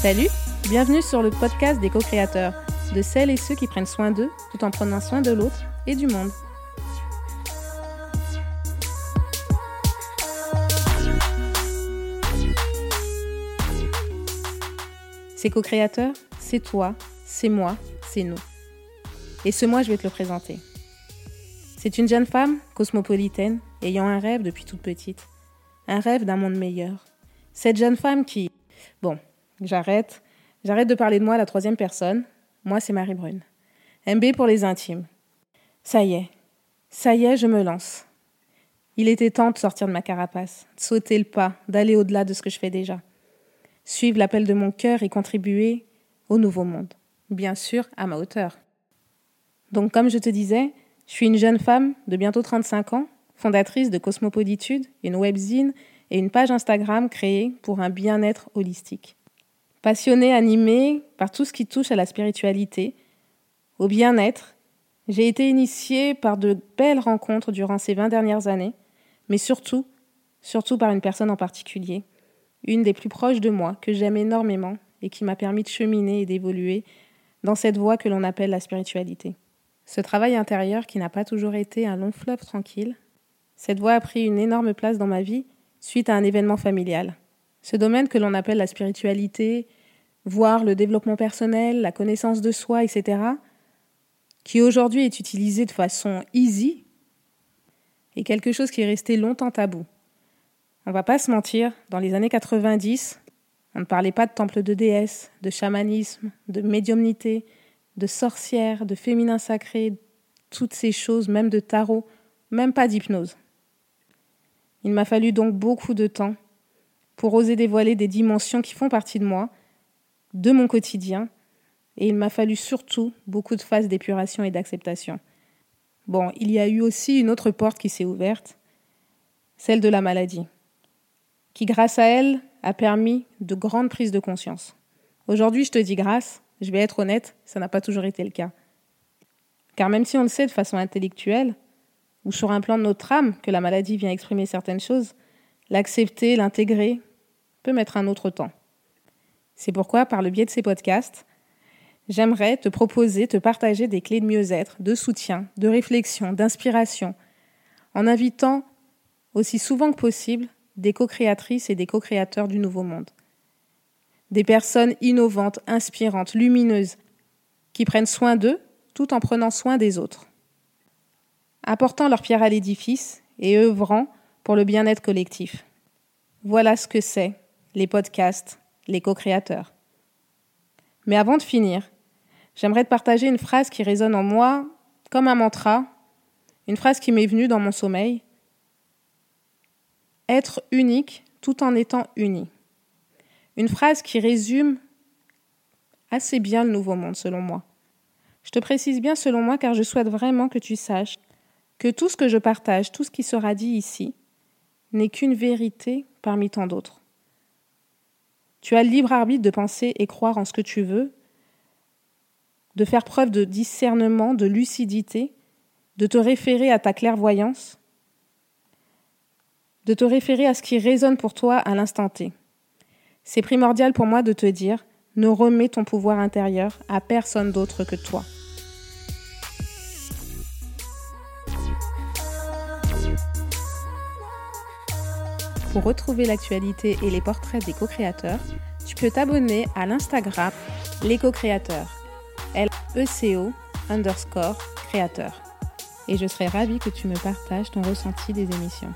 Salut, bienvenue sur le podcast des co-créateurs, de celles et ceux qui prennent soin d'eux tout en prenant soin de l'autre et du monde. Ces co-créateurs, c'est toi, c'est moi, c'est nous. Et ce mois, je vais te le présenter. C'est une jeune femme cosmopolitaine ayant un rêve depuis toute petite. Un rêve d'un monde meilleur. Cette jeune femme qui... Bon, j'arrête. J'arrête de parler de moi à la troisième personne. Moi, c'est Marie Brune. MB pour les intimes. Ça y est. Ça y est, je me lance. Il était temps de sortir de ma carapace, de sauter le pas, d'aller au-delà de ce que je fais déjà. Suivre l'appel de mon cœur et contribuer au nouveau monde. Bien sûr, à ma hauteur. Donc, comme je te disais, je suis une jeune femme de bientôt 35 ans, fondatrice de Cosmopolitude, une webzine et une page Instagram créée pour un bien-être holistique. Passionnée, animée par tout ce qui touche à la spiritualité, au bien-être, j'ai été initiée par de belles rencontres durant ces 20 dernières années, mais surtout, surtout par une personne en particulier, une des plus proches de moi, que j'aime énormément et qui m'a permis de cheminer et d'évoluer dans cette voie que l'on appelle la spiritualité. Ce travail intérieur qui n'a pas toujours été un long fleuve tranquille, cette voie a pris une énorme place dans ma vie suite à un événement familial. Ce domaine que l'on appelle la spiritualité, voire le développement personnel, la connaissance de soi, etc., qui aujourd'hui est utilisé de façon easy, est quelque chose qui est resté longtemps tabou. On va pas se mentir, dans les années 90, on ne parlait pas de temple de déesse, de chamanisme, de médiumnité, de sorcière, de féminin sacré, toutes ces choses, même de tarot, même pas d'hypnose. Il m'a fallu donc beaucoup de temps pour oser dévoiler des dimensions qui font partie de moi, de mon quotidien, et il m'a fallu surtout beaucoup de phases d'épuration et d'acceptation. Bon, il y a eu aussi une autre porte qui s'est ouverte, celle de la maladie, qui grâce à elle a permis de grandes prises de conscience. Aujourd'hui, je te dis grâce, je vais être honnête, ça n'a pas toujours été le cas. Car même si on le sait de façon intellectuelle, ou sur un plan de notre âme, que la maladie vient exprimer certaines choses, l'accepter, l'intégrer, mettre un autre temps. C'est pourquoi, par le biais de ces podcasts, j'aimerais te proposer, te partager des clés de mieux-être, de soutien, de réflexion, d'inspiration, en invitant aussi souvent que possible des co-créatrices et des co-créateurs du nouveau monde des personnes innovantes, inspirantes, lumineuses, qui prennent soin d'eux tout en prenant soin des autres, apportant leur pierre à l'édifice et œuvrant pour le bien-être collectif. Voilà ce que c'est les podcasts, les co-créateurs. Mais avant de finir, j'aimerais te partager une phrase qui résonne en moi comme un mantra, une phrase qui m'est venue dans mon sommeil. Être unique tout en étant uni. Une phrase qui résume assez bien le nouveau monde, selon moi. Je te précise bien selon moi car je souhaite vraiment que tu saches que tout ce que je partage, tout ce qui sera dit ici, n'est qu'une vérité parmi tant d'autres. Tu as le libre arbitre de penser et croire en ce que tu veux, de faire preuve de discernement, de lucidité, de te référer à ta clairvoyance, de te référer à ce qui résonne pour toi à l'instant T. C'est primordial pour moi de te dire, ne remets ton pouvoir intérieur à personne d'autre que toi. Pour retrouver l'actualité et les portraits des co-créateurs, tu peux t'abonner à l'Instagram Les Co-Créateurs, L-E-C-O underscore créateur. Et je serai ravie que tu me partages ton ressenti des émissions.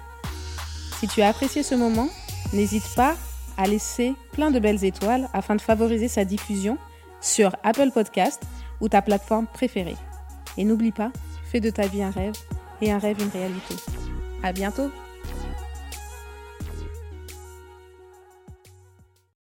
Si tu as apprécié ce moment, n'hésite pas à laisser plein de belles étoiles afin de favoriser sa diffusion sur Apple Podcast ou ta plateforme préférée. Et n'oublie pas, fais de ta vie un rêve et un rêve une réalité. À bientôt!